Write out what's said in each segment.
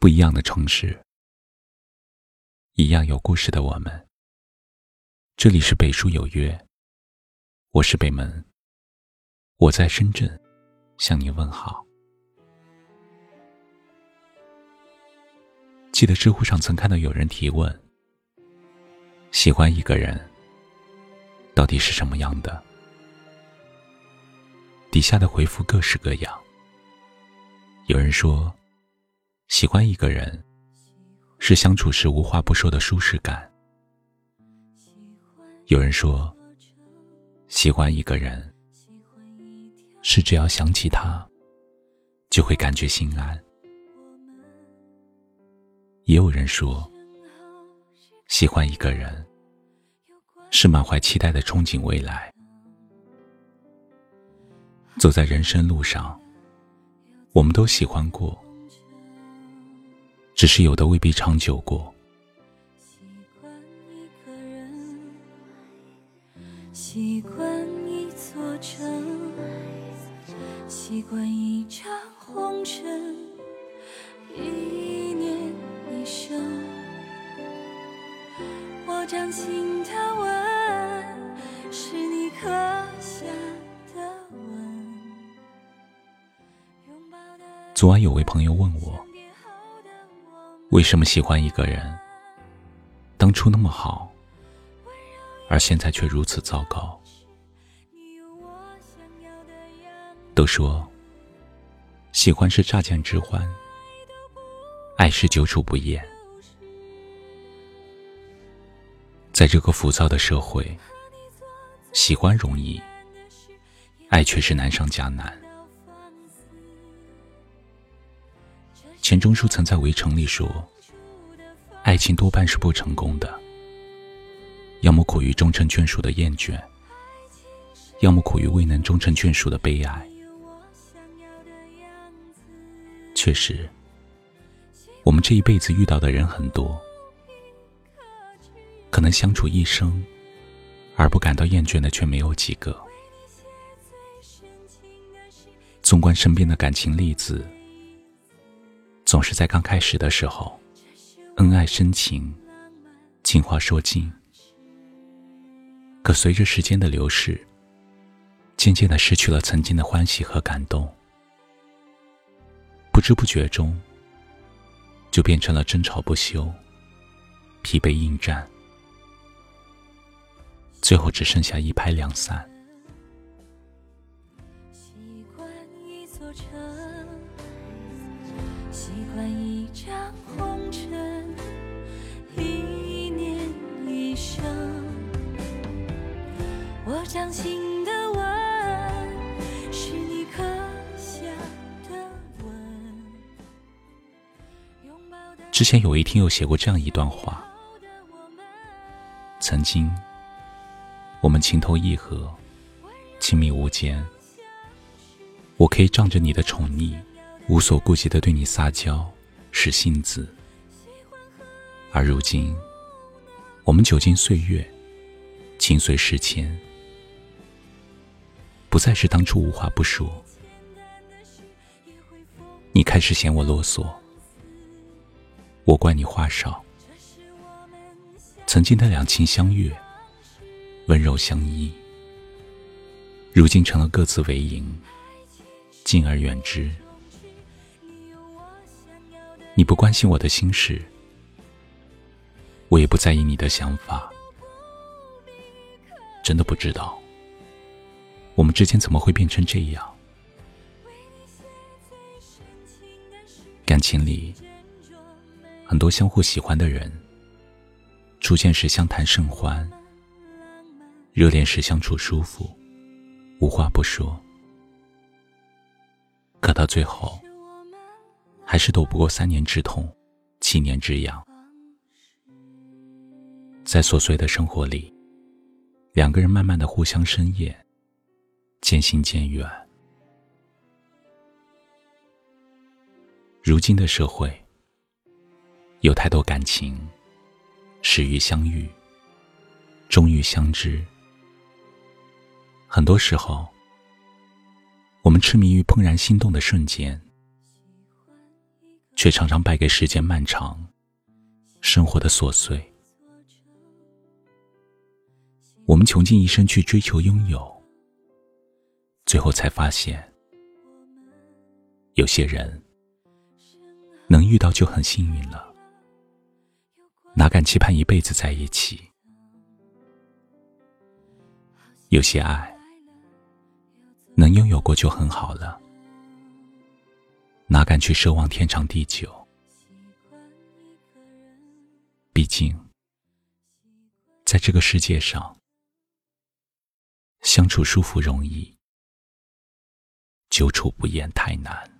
不一样的城市，一样有故事的我们。这里是北书有约，我是北门，我在深圳向你问好。记得知乎上曾看到有人提问：喜欢一个人到底是什么样的？底下的回复各式各样。有人说。喜欢一个人，是相处时无话不说的舒适感。有人说，喜欢一个人，是只要想起他，就会感觉心安。也有人说，喜欢一个人，是满怀期待的憧憬未来。走在人生路上，我们都喜欢过。只是有的未必长久过。习惯一个人，习惯一座城，习惯一场红尘，一念一生。我掌心的吻，是你刻下的吻。昨晚有位朋友问我。为什么喜欢一个人？当初那么好，而现在却如此糟糕。都说，喜欢是乍见之欢，爱是久处不厌。在这个浮躁的社会，喜欢容易，爱却是难上加难。钱钟书曾在《围城》里说：“爱情多半是不成功的，要么苦于终成眷属的厌倦，要么苦于未能终成眷属的悲哀。”确实，我们这一辈子遇到的人很多，可能相处一生而不感到厌倦的却没有几个。纵观身边的感情例子。总是在刚开始的时候，恩爱深情，情话说尽。可随着时间的流逝，渐渐的失去了曾经的欢喜和感动，不知不觉中，就变成了争吵不休，疲惫应战，最后只剩下一拍两散。之前有一听友写过这样一段话：曾经，我们情投意合，亲密无间，我可以仗着你的宠溺。无所顾忌的对你撒娇，使性子。而如今，我们久经岁月，情随事迁，不再是当初无话不说。你开始嫌我啰嗦，我怪你话少。曾经的两情相悦，温柔相依，如今成了各自为营，敬而远之。你不关心我的心事，我也不在意你的想法。真的不知道，我们之间怎么会变成这样？感情里，很多相互喜欢的人，初见时相谈甚欢，热恋时相处舒服，无话不说，可到最后。还是躲不过三年之痛，七年之痒。在琐碎的生活里，两个人慢慢的互相深厌，渐行渐远。如今的社会，有太多感情，始于相遇，终于相知。很多时候，我们痴迷于怦然心动的瞬间。却常常败给时间漫长、生活的琐碎。我们穷尽一生去追求拥有，最后才发现，有些人能遇到就很幸运了，哪敢期盼一辈子在一起？有些爱能拥有过就很好了。哪敢去奢望天长地久？毕竟，在这个世界上，相处舒服容易，久处不厌太难。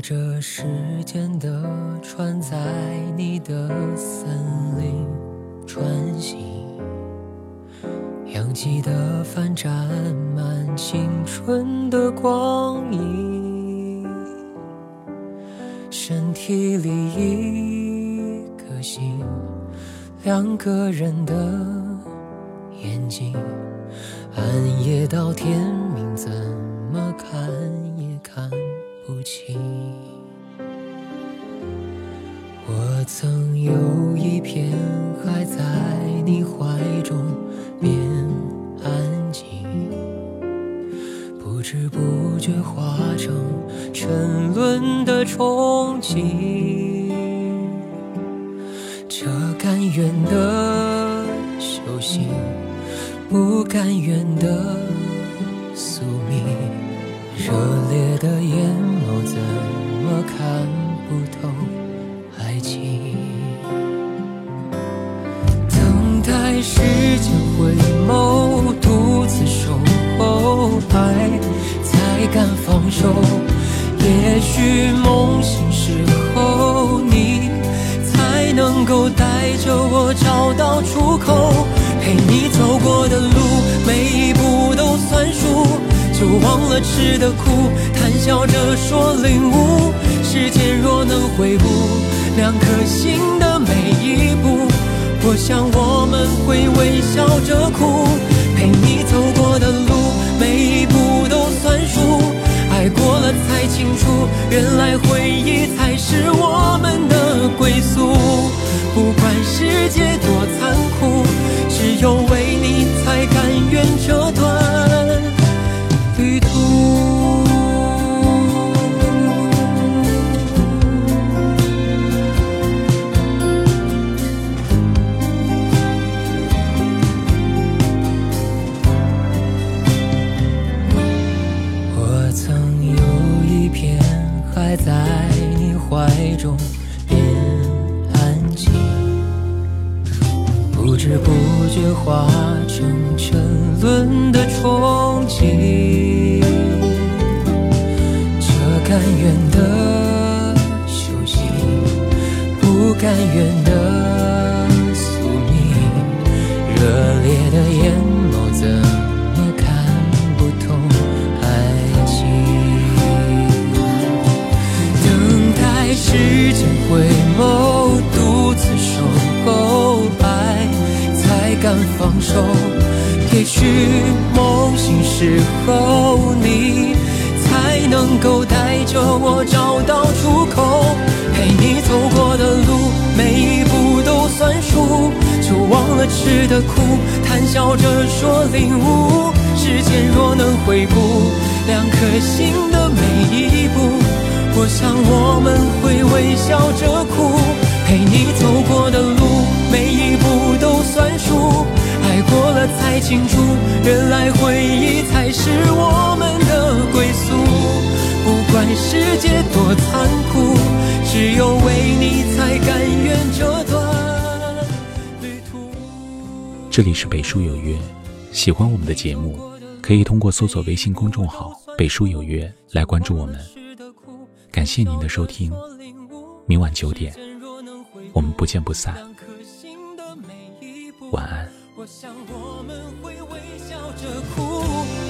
划着时间的船，在你的森林穿行，扬起的帆沾满青春的光影，身体里一颗心，两个人的眼睛，暗夜到天明，怎么看也看。我曾有一片海在你怀中变安静，不知不觉化成沉沦的憧憬。这甘愿的修行，不甘愿的，热烈的眼眸。怎么看不透爱情？等待时间回眸，独自守候爱，才敢放手。也许梦醒时候，你才能够带着我找到出口。忘了吃的苦，谈笑着说领悟。时间若能回顾两颗心的每一步，我想我们会微笑着哭。陪你走过的路，每一步都算数。爱过了才清楚，原来回忆才是我们的归宿。不管世界多残酷，只有为你才甘愿这的憧憬。这甘愿的修行，不甘愿的宿命。热烈的眼许梦醒时候，你。才能够带着我找到出口，陪你走过的路，每一步都算数。就忘了吃的苦，谈笑着说领悟。时间若能回顾两颗心的每一步，我想我们会微笑着哭。陪你走过的路，每一步都算数。过了才清楚，原来回忆才是我们的归宿。不管世界多残酷，只有为你才甘愿这段旅途。这里是北书有约，喜欢我们的节目，可以通过搜索微信公众号“北书有约”来关注我们。感谢您的收听，明晚九点，我们不见不散。晚安。我想我们会微笑着哭，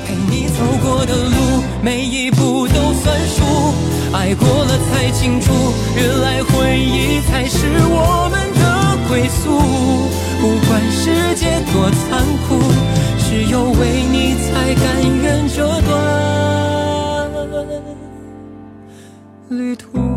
陪你走过的路，每一步都算数。爱过了才清楚，原来回忆才是我们的归宿。不管世界多残酷，只有为你才甘愿这段旅途。